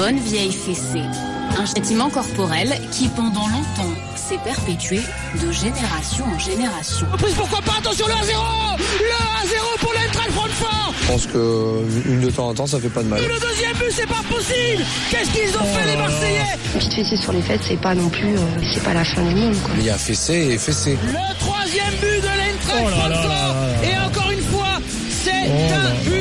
bonne vieille fessée. Un châtiment corporel qui, pendant longtemps, s'est perpétué de génération en génération. Plus pourquoi pas? Attention le 1-0 Le 1-0 pour l'Eintracht Francfort Je pense que une de temps en temps, ça fait pas de mal. Et le deuxième but, c'est pas possible Qu'est-ce qu'ils ont fait les Marseillais? Petite fessée sur les fêtes, c'est pas non plus, euh, c'est pas la fin du monde. Quoi. Il y a fessé et fessé. Le troisième but de l'Eintracht Francfort Et encore une fois, c'est un but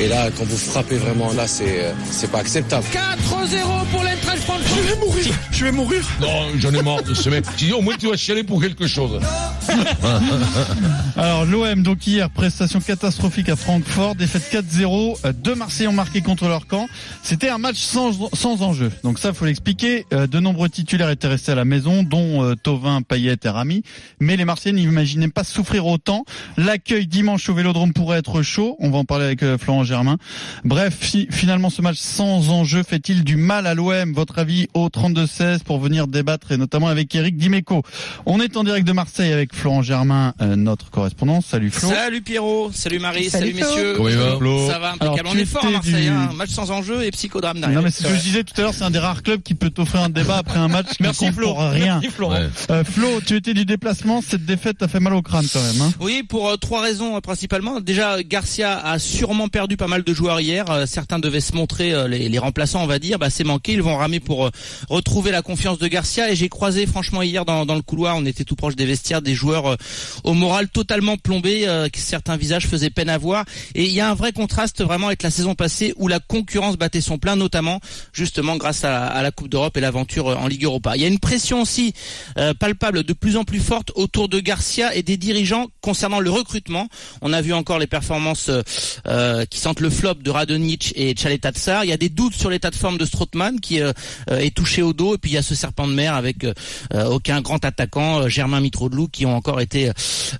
Et là, quand vous frappez vraiment là, c'est c'est pas acceptable. 4-0 pour l'Eintracht Francfort Je vais mourir. Je vais mourir. Non, j'en ai marre de ce mec. Tu dis, au moins tu vas chialer pour quelque chose. Alors l'OM donc hier prestation catastrophique à Francfort, défaite 4-0, euh, deux Marseillais ont marqué contre leur camp. C'était un match sans, sans enjeu. Donc ça faut l'expliquer. Euh, De nombreux titulaires étaient restés à la maison, dont euh, Tovin, Payet et Rami. Mais les Marseillais n'imaginaient pas souffrir autant. L'accueil dimanche au Vélodrome pourrait être chaud. On va en parler avec euh, Florent Germain. Bref, fi- finalement ce match sans enjeu fait-il du mal à l'OM Votre avis au 32-16 pour venir débattre et notamment avec Eric Dimeco. On est en direct de Marseille avec Florent Germain, euh, notre correspondant. Salut Flo. Salut Pierrot, salut Marie, salut, messieurs. Comment il va, Flo Ça va Alors, impeccable. tu On est fort à Marseille, du- hein. match sans enjeu et psychodrame derrière. Non mais c'est ce que je disais tout à l'heure, c'est un des rares clubs qui peut t'offrir un débat après un match qui Merci compte Flo. pour rien. Merci Florent. Ouais. Euh, Flo, tu étais du déplacement, cette défaite t'a fait mal au crâne quand même. Hein Oui, pour euh, trois raisons euh, principalement. Déjà, Garcia a sûrement perdu pas mal de joueurs hier. Euh, certains devaient se montrer euh, les, les remplaçants, on va dire. Bah, c'est manqué. Ils vont ramer pour euh, retrouver la confiance de Garcia. Et j'ai croisé, franchement, hier dans, dans le couloir, on était tout proche des vestiaires, des joueurs euh, au moral totalement plombé, euh, que certains visages faisaient peine à voir. Et il y a un vrai contraste vraiment avec la saison passée où la concurrence battait son plein, notamment justement grâce à, la Coupe d'Europe et l'aventure euh, en Ligue Europa. Il y a une pression aussi palpable de plus en plus forte autour de Garcia et des dirigeants concernant le recrutement. On a vu encore les performances qui sentent le flop de Radonic et Tchaletatsar. Il y a des doutes sur l'état de forme de Strootman qui est touché au dos et puis il y a ce serpent de mer avec aucun grand attaquant, Germain Mitroglou qui ont encore été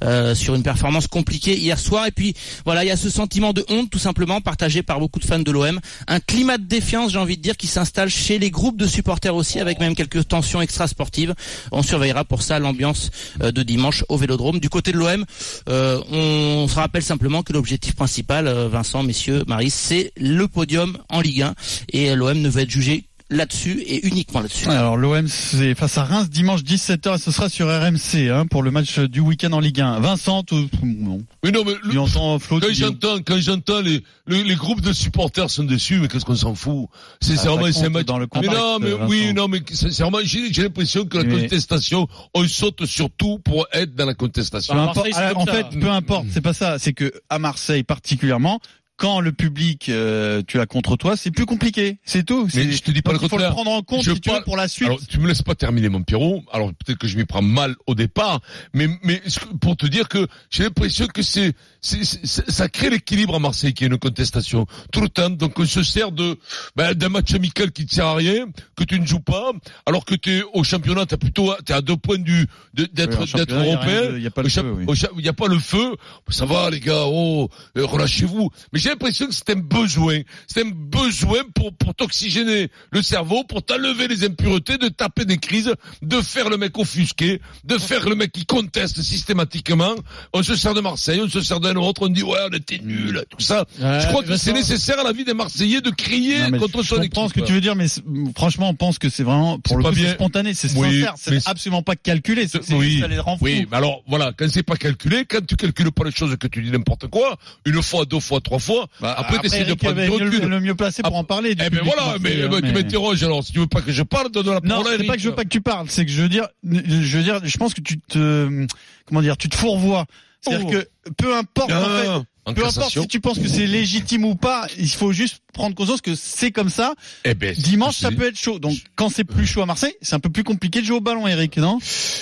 euh, sur une performance compliquée hier soir et puis voilà, il y a ce sentiment de honte tout simplement partagé par beaucoup de fans de l'OM, un climat de défiance, j'ai envie de dire qui s'installe chez les groupes de supporters aussi avec même quelques tensions extra-sportives. On surveillera pour ça l'ambiance euh, de dimanche au Vélodrome. Du côté de l'OM, euh, on se rappelle simplement que l'objectif principal, Vincent, messieurs, Marie, c'est le podium en Ligue 1 et l'OM ne va être jugé là-dessus et uniquement là-dessus. Alors l'OM c'est face à Reims dimanche 17h et ce sera sur RMC hein, pour le match du week-end en Ligue 1. Vincent, tu, non, Mais non, mais le- tu entends Flo quand j'entends, quand j'entends les, les, les groupes de supporters sont déçus, mais qu'est-ce qu'on s'en fout? C'est Ah, c'est vraiment ça c'est match. dans le mais non, mais Vincent. oui, non, mais sincèrement, j'ai j'ai l'impression que la Mais- contestation, on saute sur tout pour être dans la contestation. Peu importe- en fait, peu importe, c'est pas ça. C'est que à Marseille particulièrement, quand le public euh, tu as contre toi, c'est plus compliqué. C'est tout. Mais je te dis pas le il faut le contraire. prendre en compte Je si tu veux, parle- pour la suite. Alors, tu me laisses pas terminer mon Pierrot. Alors, peut-être que je m'y prends mal au départ, mais, mais pour te dire que j'ai l'impression que c'est, ça crée l'équilibre à Marseille, qui est une contestation tout le temps. Donc, on se sert de, ben, d'un match amical qui ne sert à rien, que tu ne joues pas, alors que tu es au championnat, t'as plutôt, t'es à deux points du, de- d'être, Oui, d'être il a européen. il y a feu, oui. n'y a pas le feu. Ça va, les gars. Oh, euh, relâchez-vous. Mais j'ai l'impression que c'est un besoin. C'est un besoin pour, pour t'oxygéner le cerveau, pour t'enlever les impuretés, de taper des crises, de faire le mec offusqué, de faire le mec qui conteste systématiquement. On se sert de Marseille, on se sert d'un autre, on dit ouais, on était nuls, tout ça. Ouais, Je crois que c'est nécessaire à la vie des Marseillais de crier Non, contre je son comprends équipe. ce que tu veux dire, mais franchement, on pense que c'est vraiment pour le coup, c'est spontané, c'est Oui, sincère, c'est absolument pas calculé. C'est Oui, les rend oui, mais alors voilà, quand c'est pas calculé, quand tu calcules pas les choses que tu dis n'importe quoi, une fois, deux fois, trois fois, Bah, après, t'essaies de prendre du le, mieux placé pour Ah, en parler. du Eh ben voilà, mais, tu m'interroges alors. Si tu veux pas que je parle, donne la Non, c'est pas que je veux pas que tu parles, c'est que je veux dire, je veux dire, je pense que tu te, comment dire, tu te fourvoies. C'est-à-dire Oh. que peu importe, en fait, Ah, en peu importe si tu penses que c'est légitime ou pas, il faut juste prendre conscience que c'est comme ça. Eh ben, Dimanche, ça peut être chaud. Donc, quand c'est plus chaud à Marseille, c'est un peu plus compliqué de jouer au ballon, Eric, non?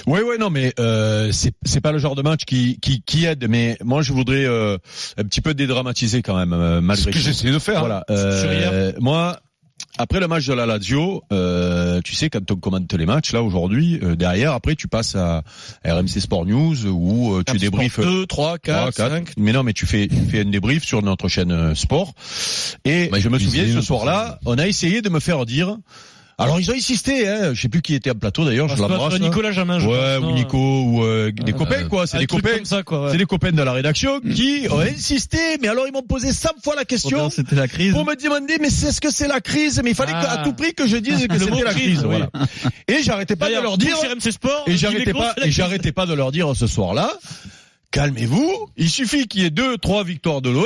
Oui, oui, non, mais euh, c'est pas le genre de match qui qui, qui aide. Mais moi, je voudrais euh, un petit peu dédramatiser quand même, euh, malgré ce que j'essaie de faire. Voilà. Sur Euh, moi, après le match de la Lazio, euh, tu sais quand on commente les matchs là aujourd'hui, euh, derrière après tu passes à RMC Sport News où euh, tu débriefes 2, 3, 4, 3, 4. 5. Mais non, mais tu fais, tu fais un débrief sur notre chaîne euh, sport. Et Bah, je me souviens ce soir-là, on a essayé de me faire dire Alors ils ont insisté, hein, je sais plus qui était en plateau d'ailleurs, je l'embrasse. hein. Nicolas Jamin, je Ouais, pense, ou Nico, ou euh, des Ouais. copains quoi, c'est des copains. ouais. C'est des copains de la rédaction qui ont insisté, mais alors ils m'ont posé 100 fois la question C'était la crise. pour me demander mais c'est ce que c'est la crise, mais il fallait Ah. qu'à tout prix que je dise que c'était la crise, crise, oui. voilà. Et j'arrêtais pas de leur dire Sport, et pas j'arrêtais pas de leur dire ce soir-là, calmez-vous, il suffit qu'il y ait deux trois victoires de l'OM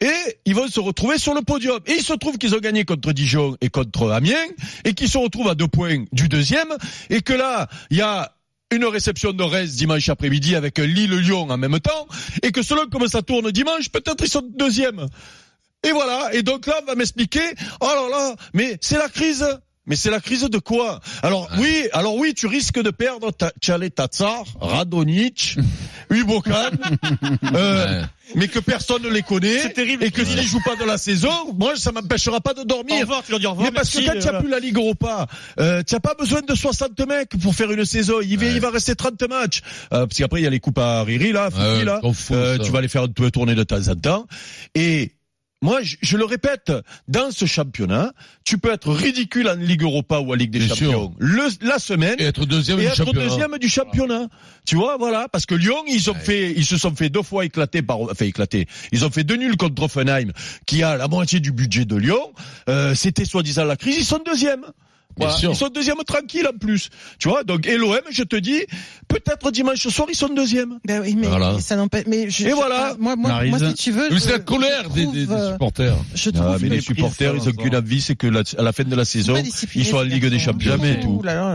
et ils vont se retrouver sur le podium. Et il se trouve qu'ils ont gagné contre Dijon et contre Amiens et qu'ils se retrouvent à deux points du deuxième et que là, il y a une réception de Reims dimanche après-midi avec Lille-Lyon en même temps et que selon comment ça tourne dimanche, peut-être ils sont deuxième. Et voilà. Et donc là, on va m'expliquer, oh là là, mais c'est la crise. Mais c'est la crise de quoi? Alors oui, alors oui, tu risques de perdre ta, Tchale Tatsar, Radonic, Ubokan, euh, Ouais. mais que personne ne les connaît, C'est terrible. et que s'ils jouent pas de la saison, moi ça m'empêchera pas de Au dormir. revoir, tu leur dis au revoir. Mais parce que quand tu n'as voilà. plus la Ligue Europa, euh, tu n'as pas besoin de 60 mecs pour faire une saison. Il Ouais. il va rester 30 matchs. Euh, parce qu'après, il y a les coupes à Riri, là, Fifi, Ouais, là. Euh, tu vas les faire tourner de temps en temps. Et moi, je, je le répète, dans ce championnat, tu peux être ridicule en Ligue Europa ou en Ligue des Bien Champions. Le, la semaine, Et être deuxième et du être championnat. deuxième du championnat. Tu vois, voilà, parce que Lyon, ils ont Ouais. fait, ils se sont fait deux fois éclater par, enfin éclater. Ils ont fait deux nuls contre Offenheim, qui a la moitié du budget de Lyon. Euh, C'était soi-disant la crise. Ils sont deuxième. Voilà. Ils sont deuxième tranquille en plus. Tu vois, donc et l'OM, je te dis, peut-être dimanche soir ils sont deuxième. Ben oui, mais Voilà. ça n'empêche. Mais je, Et je- voilà. Moi, moi, moi, si tu veux. Mais c'est je- la colère je des, trouve, des, des euh, supporters. Je trouve. Ah, mais les supporters, ils ont qu'une envie, c'est que la- à la fin de la saison, ils sont en Ligue des. Champions. Jamais.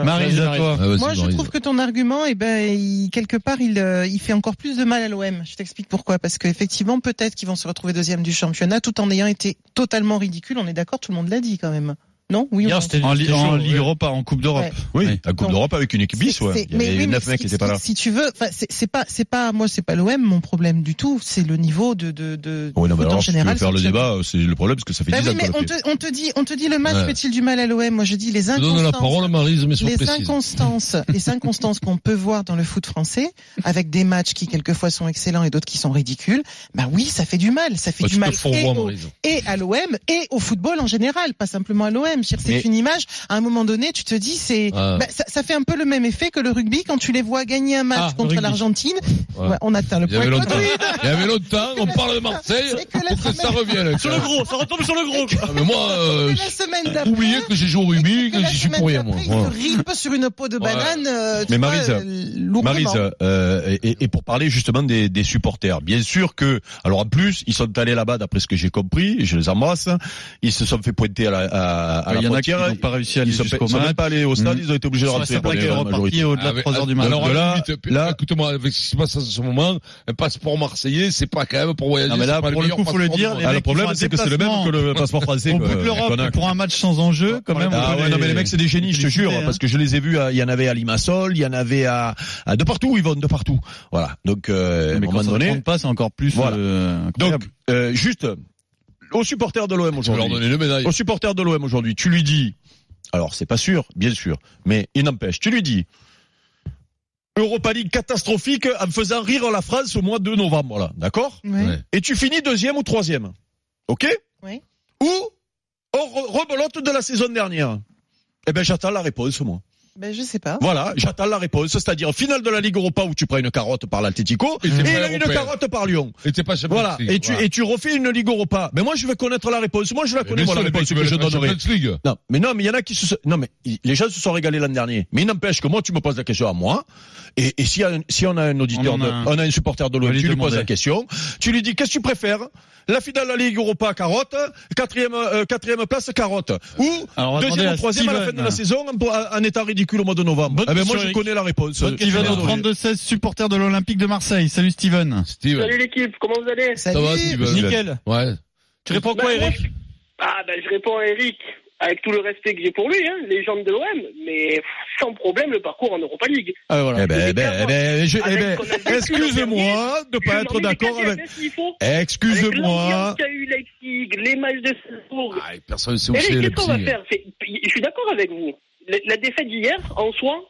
Maryse, à toi. Ah, Moi, je trouve que ton argument, eh ben, il- quelque part, il, euh, il fait encore plus de mal à l'OM. Je t'explique pourquoi. Parce qu'effectivement, peut-être qu'ils vont se retrouver deuxième du championnat, tout en ayant été totalement ridicule. On est d'accord, tout le monde l'a dit quand même. Non Oui ou Hier, c'était En, Ligue ouais. Europa, en Coupe d'Europe. Ouais. Oui, Oui. la Coupe d'Europe avec une équipe bis, ouais. Il y mais avait oui, mais neuf mecs ce qui étaient pas là. Si tu veux, c'est pas, c'est pas, moi, c'est pas l'OM mon problème du tout. C'est le niveau de de de. Oui, non, mais foot en alors, si tu veux général, faire le débat, c'est le problème, parce que ça fait Bah 10 oui, ans mais on te, fait. on te dit, on te dit le match Ouais. fait-il du mal à l'OM Moi, je dis les Je donne la inconstances. parole à Marise, mais sois les inconstances, les inconstances qu'on peut voir dans le foot français, avec des matchs qui quelquefois sont excellents et d'autres qui sont ridicules, bah oui, ça fait du mal. Ça fait Ah, du tu mal et à l'OM et au football en général, pas simplement à l'OM. C'est Mais- une image. À un moment donné, tu te dis, c'est, Ah. bah, ça, ça fait un peu le même effet que le rugby quand tu les vois gagner un match Ah, contre l'Argentine. Ouais. Ouais, on atteint le point. longtemps. Il y avait longtemps, on parle de Marseille, que pour que ça revienne. Sur le gros, ça retombe sur le gros. Ah, mais moi, euh, la semaine d'après. oubliez que j'ai joué au rugby, et que j'y suis pour rien, moi. ripe sur une peau de banane. euh, Mais vois, Maryse, euh. Maryse, euh, et, pour parler justement des, des supporters, bien sûr que, alors en plus, ils sont allés là-bas, d'après ce que j'ai compris, et je les embrasse, ils se sont fait pointer à la, à, à Il y en a qui n'ont pas réussi à aller Ils sont, ils sont pas allés au stade, Mhm. ils ont été obligés de Sur rentrer certains pour qui les est la reparti majorité. au-delà de Avec- 3 heures du matin. Alors, à là- là- écoute-moi, avec ce qui se passe en ce moment, un passeport marseillais, c'est pas quand même pour voyager. Non, mais là, pour le coup, faut le dire, Ah, le problème, ils c'est que c'est le même que le passeport français. Au quoi, bout de l'Europe, pour un match sans enjeu, quand même. Ah ouais, non mais les mecs c'est des génies, je te jure, hein. parce que je les ai vus, à- il y en avait à Limassol, il y en avait à, à de partout, ils vont de partout. Voilà. Donc euh, à un moment quand ça ne donné, compte pas, c'est encore plus Voilà. euh, donc euh, juste aux supporters de l'OM aujourd'hui. donner le médaille. Aux supporters de l'OM aujourd'hui, tu lui dis, alors c'est pas sûr, bien sûr, mais il n'empêche, tu lui dis Europa League catastrophique en faisant rire la France au mois de novembre, là, d'accord. Et tu finis deuxième ou troisième, ok Oui. Ou on re- rebelote de la saison dernière Eh ben j'attends la réponse moi. Ben, je sais pas. Voilà, j'attends la réponse, c'est-à-dire finale de la Ligue Europa où tu prends une carotte par l'Atlético Et et, une européen. carotte par Lyon. Et t'es pas champion Voilà, League, et tu, voilà. et tu refais une Ligue Europa. Mais moi je veux connaître la réponse. Moi je la Mais connais moi la réponse que je donnerai. Non, mais non, mais il y en a qui se, non, mais les gens se sont régalés l'an dernier. Mais il n'empêche que moi, tu me poses la question à moi. Et, et si, si on a un auditeur, On a de- un. on a un supporter de l'OM, lui tu lui poses la question. Tu lui dis, qu'est-ce que tu préfères? La finale de la Ligue Europa, carotte. Quatrième, euh, quatrième place, carotte. Ou, deuxième ou troisième à la fin de la saison, en, en état ridicule au mois de novembre. Bonne eh ben, moi, je connais la réponse. Steven au Désolé. 32-16, supporter de l'Olympique de Marseille. Salut Steven. Steven. Salut l'équipe, comment vous allez? Ça va, Steven? Nickel. Ouais. Tu réponds Bah, quoi, moi, Eric? je- Ah ben je réponds à Eric avec tout le respect que j'ai pour lui, hein, légende de l'OM, mais sans problème le parcours en Europa League. Ah, voilà. Eh ben, eh ben, eh ben, je- eh ben, excuse-moi de Je pas être d'accord avec, excuse-moi. eu Leipzig, les matchs de Strasbourg. Ah, personne sait où Eric, c'est, qu'est-ce les qu'on va faire? Je suis d'accord avec vous. La, défaite d'hier, en soi,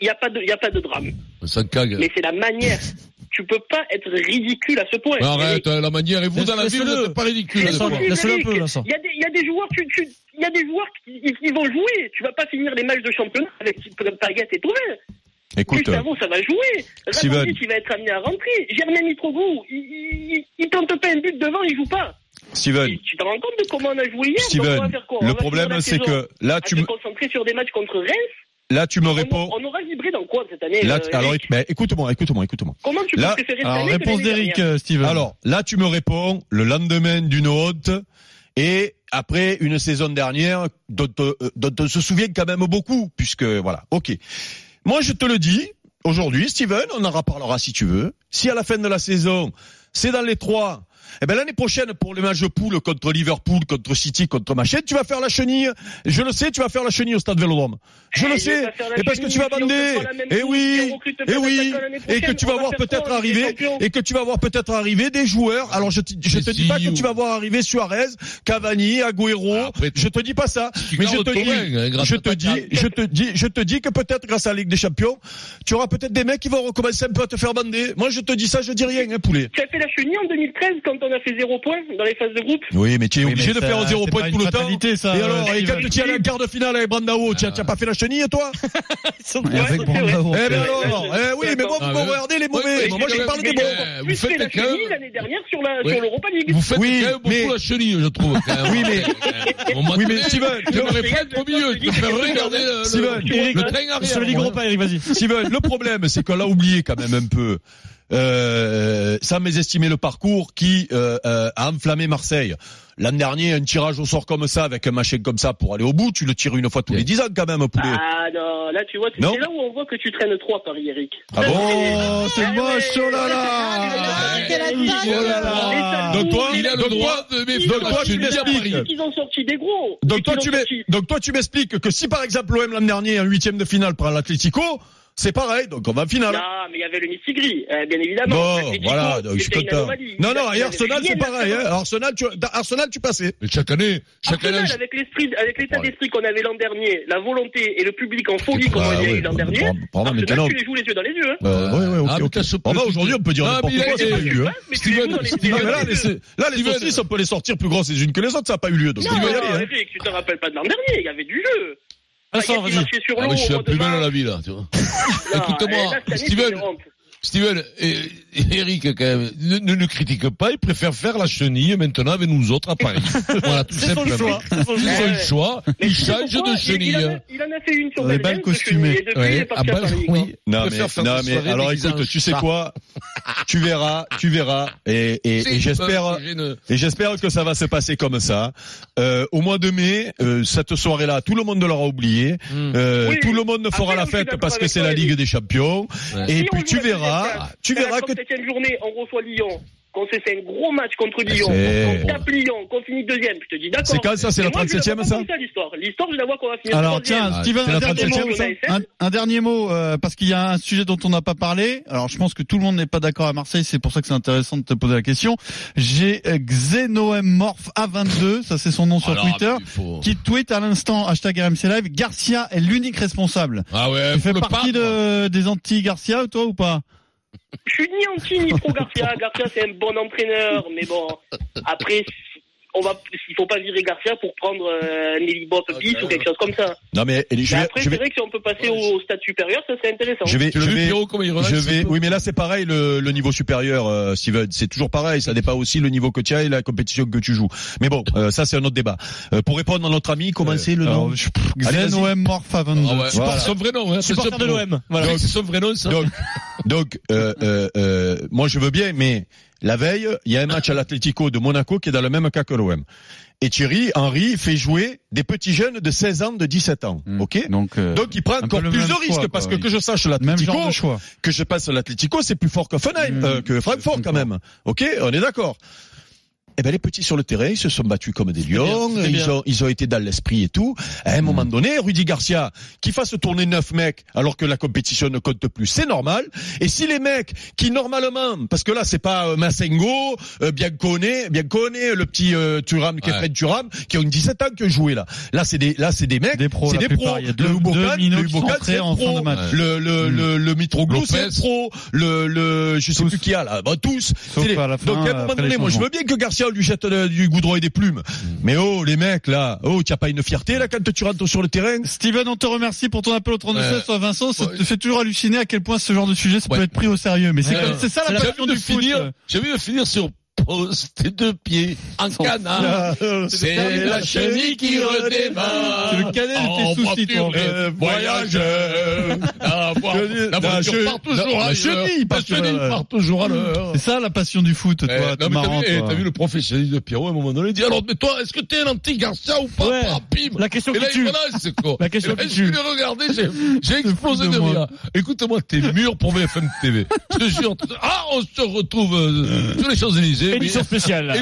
il n'y a, pas de- y a pas de drame. Ça cague. Mais c'est la manière. tu peux pas être ridicule à ce point. Mais Arrête, la manière et vous dans la vie, vous n'êtes pas ridicule. Il y a des, il y a des joueurs, tu, tu, il y a des joueurs qui, qui vont jouer. Tu vas pas finir les matchs de championnat avec Payet et Tourelle. Écoute, Gustavo, ça va jouer. Ravandic, il va être amené à rentrer. Germain Mitroglou, il, il, il, il tente pas un but devant, il joue pas. Steven, Tu, tu te rends compte de comment on a joué hier Donc, on Steven, va faire quoi? On le problème c'est que là tu se me, concentrer sur des matchs contre Reims. là tu me On, réponds. on aura vibré dans quoi cette année Là, euh, alors, écoute-moi, écoute-moi, écoute-moi. Comment tu peux là- préférer cette Alors, année réponse d'Eric, Steven. Alors, là, tu me réponds le lendemain d'une haute et après une saison dernière dont, euh, dont on se souvient quand même beaucoup, puisque voilà, ok. Moi, je te le dis, aujourd'hui, Steven, on en reparlera si tu veux. Si à la fin de la saison, c'est dans les trois, eh ben l'année prochaine pour les matchs de poule contre Liverpool, contre City, contre machin, tu vas faire la chenille. Je le sais, tu vas faire la chenille au stade Vélodrome. Je Eh, le sais. Et parce que tu vas bander. Et chose, oui. Et pas oui. Et que tu vas va voir peut-être arriver, et que tu vas voir peut-être arriver des joueurs. Alors je te, je te dis pas que tu vas voir arriver Suarez, Cavani, Agüero. Après, Je te dis pas ça. Mais je te hein, dis, te je te dis, je te dis que peut-être grâce à la Ligue des Champions, tu auras peut-être des mecs qui vont recommencer un peu à te faire bander. Moi, je te dis ça, je dis rien, hein, poulet. Tu as fait la chenille en 2013 quand on a fait zéro point dans les phases de groupe Oui, mais tu es Oui, obligé de ça, faire zéro point tout le temps. ça, et alors, euh, et quand tu es en quart de finale avec Brandao, tu as, tu as pas fait la chenille, toi Et avec Ouais, Brandao. Eh ben Ouais, alors, ouais, eh oui, mais bon, Ah, vous ouais. regardez les mauvais. Ouais, Moi, je quand parle des bons. euh, vous faites la quand chenille l'année dernière sur la Ouais. sur l'Europa League. Vous faites quand beaucoup mais- la chenille, je trouve. quand. Oui, mais- m'a Oui, mais Steven, J'aimerais le- pas être au milieu, je regarder le, train arrière. Sur la Ligue moi. Europa, Eric, vas-y. Steven, le problème, c'est qu'on l'a oublié quand même un peu. Euh, sans mésestimer le parcours qui euh, euh, a enflammé Marseille. L'an dernier, un tirage au sort comme ça, avec un machin comme ça pour aller au bout, tu le tires une fois tous les dix ans quand même, poulet. Ah non, là tu vois, c'est là où on voit que tu traînes trois Paris, Eric. Ah bon Oh, c'est Ah moche, oh là là. Attaque. Oh là là. Donc toi, Il a le donc droit toi, de gros. Donc toi, tu donc toi, m'expliques que si par exemple l'OM l'an dernier en huitième de finale prend l'Atlético, c'est pareil, donc on va en finale. Non, mais il y avait le Missigri, euh, bien évidemment. Bon, voilà, donc je suis content. Non, non, et Arsenal, c'est pareil, hein. Arsenal, tu, Arsenal, tu passais. Mais chaque année, chaque année, Arsenal, avec l'esprit, avec l'état Ouais. d'esprit qu'on avait l'an dernier, la volonté et le public en folie comme Ah, on avait ouais, l'an bah, dernier, pardon, pardon, Arsenal, maintenant- tu les joues les yeux dans les yeux. Hein. Euh, ouais, ouais, ok, Ah, mais ok. bah, petit- aujourd'hui, on peut dire Ah, n'importe mais quoi, c'est pas lieu, hein. Mais mais là, les saucisses, on peut les sortir plus grosses les unes que les autres, ça n'a pas eu lieu. Donc, hein. Eric, tu te rappelles pas de l'an dernier, il y avait du jeu. Vincent, Payet, il vas-y. Ah, mais je suis la plus belle mars. la vie, là, tu vois. Écoute-moi, Steven. Steven et, et Eric, quand même, ne, ne nous critique pas, il préfère faire la chenille maintenant avec nous autres à Paris. voilà, tout C'est son simplement. choix. C'est son choix. son Ouais. choix, Mais il change de il, il, en chenille. a, il en a fait une sur Les balles costumées. chenille, Ouais, ah bah, à Paris. oui. Non mais, non mais alors écoute, tu sais quoi? Tu verras, tu verras et, et, C'est et j'espère et que ça va se passer comme ça. Euh, au mois de mai, euh, cette soirée-là, tout le monde l'aura oublié. Euh, Oui. tout le monde fera Après, la fête parce que c'est la. Ligue des Champions. Ouais. Et Si puis tu verras, 34, tu verras que 37e journée, on reçoit Lyon. Qu'on s'est fait un gros match contre Lyon, c'est- qu'on tape Lyon, qu'on finit deuxième, je te dis d'accord. C'est quand ça, c'est la moi, je la 37e, vois ça pas comme l'histoire. L'histoire, je la vois qu'on va finir Alors tiens, Ah, Steven, c'est un la dernier 37e, mot, ça un, un dernier mot, euh, parce qu'il y a un sujet dont on n'a pas parlé. Alors je pense que tout le monde n'est pas d'accord à Marseille, c'est pour ça que c'est intéressant de te poser la question. J'ai Xenoemorph A22, ça c'est son nom sur Alors, Twitter, faut- qui tweet à l'instant hashtag RMC Live, Garcia est l'unique responsable. Ah ouais, tu fais partie de, des anti-Garcia, toi ou pas? Je suis ni anti ni pro Garcia. Garcia, c'est un bon entraîneur, mais bon, après, on va, il faut pas virer Garcia pour prendre euh, Nelly Bob bis ou quelque chose comme ça. non mais je Mais vais, après, je c'est vais, vrai que si on peut passer au stade supérieur, ça serait intéressant. je vais, je vais, je vais, oui mais là c'est pareil le, le niveau supérieur, euh, Steven, c'est toujours pareil, ça dépend aussi le niveau que tu as et la compétition que tu joues. Mais bon, euh, ça c'est un autre débat. Euh, pour répondre à notre ami, comment c'est le nom. Xenoemorph A22. Ah ouais, c'est Voilà. pas son vrai nom, hein. c'est de l'OM. Voilà. Donc, C'est son vrai nom, ça. Donc, donc, euh, euh, euh, moi je veux bien, mais la veille, il y a un match à l'Atlético de Monaco qui est dans le même cas que l'OM. Et Thierry Henry fait jouer des petits jeunes de 16 ans, de 17 ans, Hmm. ok Donc, euh, Donc il prend encore plus de risques parce que que je sache l'Atlético, que je passe l'Atlético, c'est plus fort que Hoffenheim, Hmm. euh, que Francfort quand même. Ok, on est d'accord. Eh ben les petits sur le terrain, ils se sont battus comme des lions, bien, ils ont, ils ont été dans l'esprit et tout. À un moment donné, Rudy Garcia, qui fasse tourner neuf mecs alors que la compétition ne compte plus, c'est normal. Et si les mecs qui normalement, parce que là c'est pas euh, Massengo, euh, Biancone, Biancone, le petit euh, Thuram, Kefren Thuram, qui ont 17 ans qui ont joué là. Là c'est des, là c'est des mecs, Des pros, c'est des pros. Il y a deux- le Ubokan, le Ubokan, c'est en fin pro. de match. Le, le, le, le Mitroglou, c'est pro. Le, le, je sais Tous. plus qui a là. Bah, tous. Sauf C'est les- à la fin, Donc, à un moment donné, moi, je veux bien que Garcia lui jette euh, du goudron et des plumes. Mais oh, les mecs, là. Oh, tu as pas une fierté, là, quand tu rentres sur le terrain? Steven, on te remercie pour ton appel au 32 Ouais. Soit Vincent, ça Ouais. te fait toujours halluciner à quel point ce genre de sujet ça Ouais. peut être pris au sérieux. Mais c'est ça la passion de du foot. finir, j'ai envie de finir sur poste de pied en canard. C'est la chenille qui redémarre. C'est le cadet de tes En soucis, toi. les voyageurs. La la La voiture che- part toujours la chenille part La chenille part toujours à l'heure. C'est ça la passion du foot, toi. Eh, t'es t'as vu, eh, toi. t'as vu le professionnalisme de Pierrot à un moment donné, il dit alors mais toi est-ce que t'es un anti-Garcia ou pas? Ouais. Bim La question Et là il tue. voilà c'est quoi La question là, tue. l'ai regardé, j'ai explosé de rire. Écoute-moi, t'es mûr pour BFM TV. Je te jure. Ah on se retrouve euh, sur les Champs-Élysées. Édition spéciale.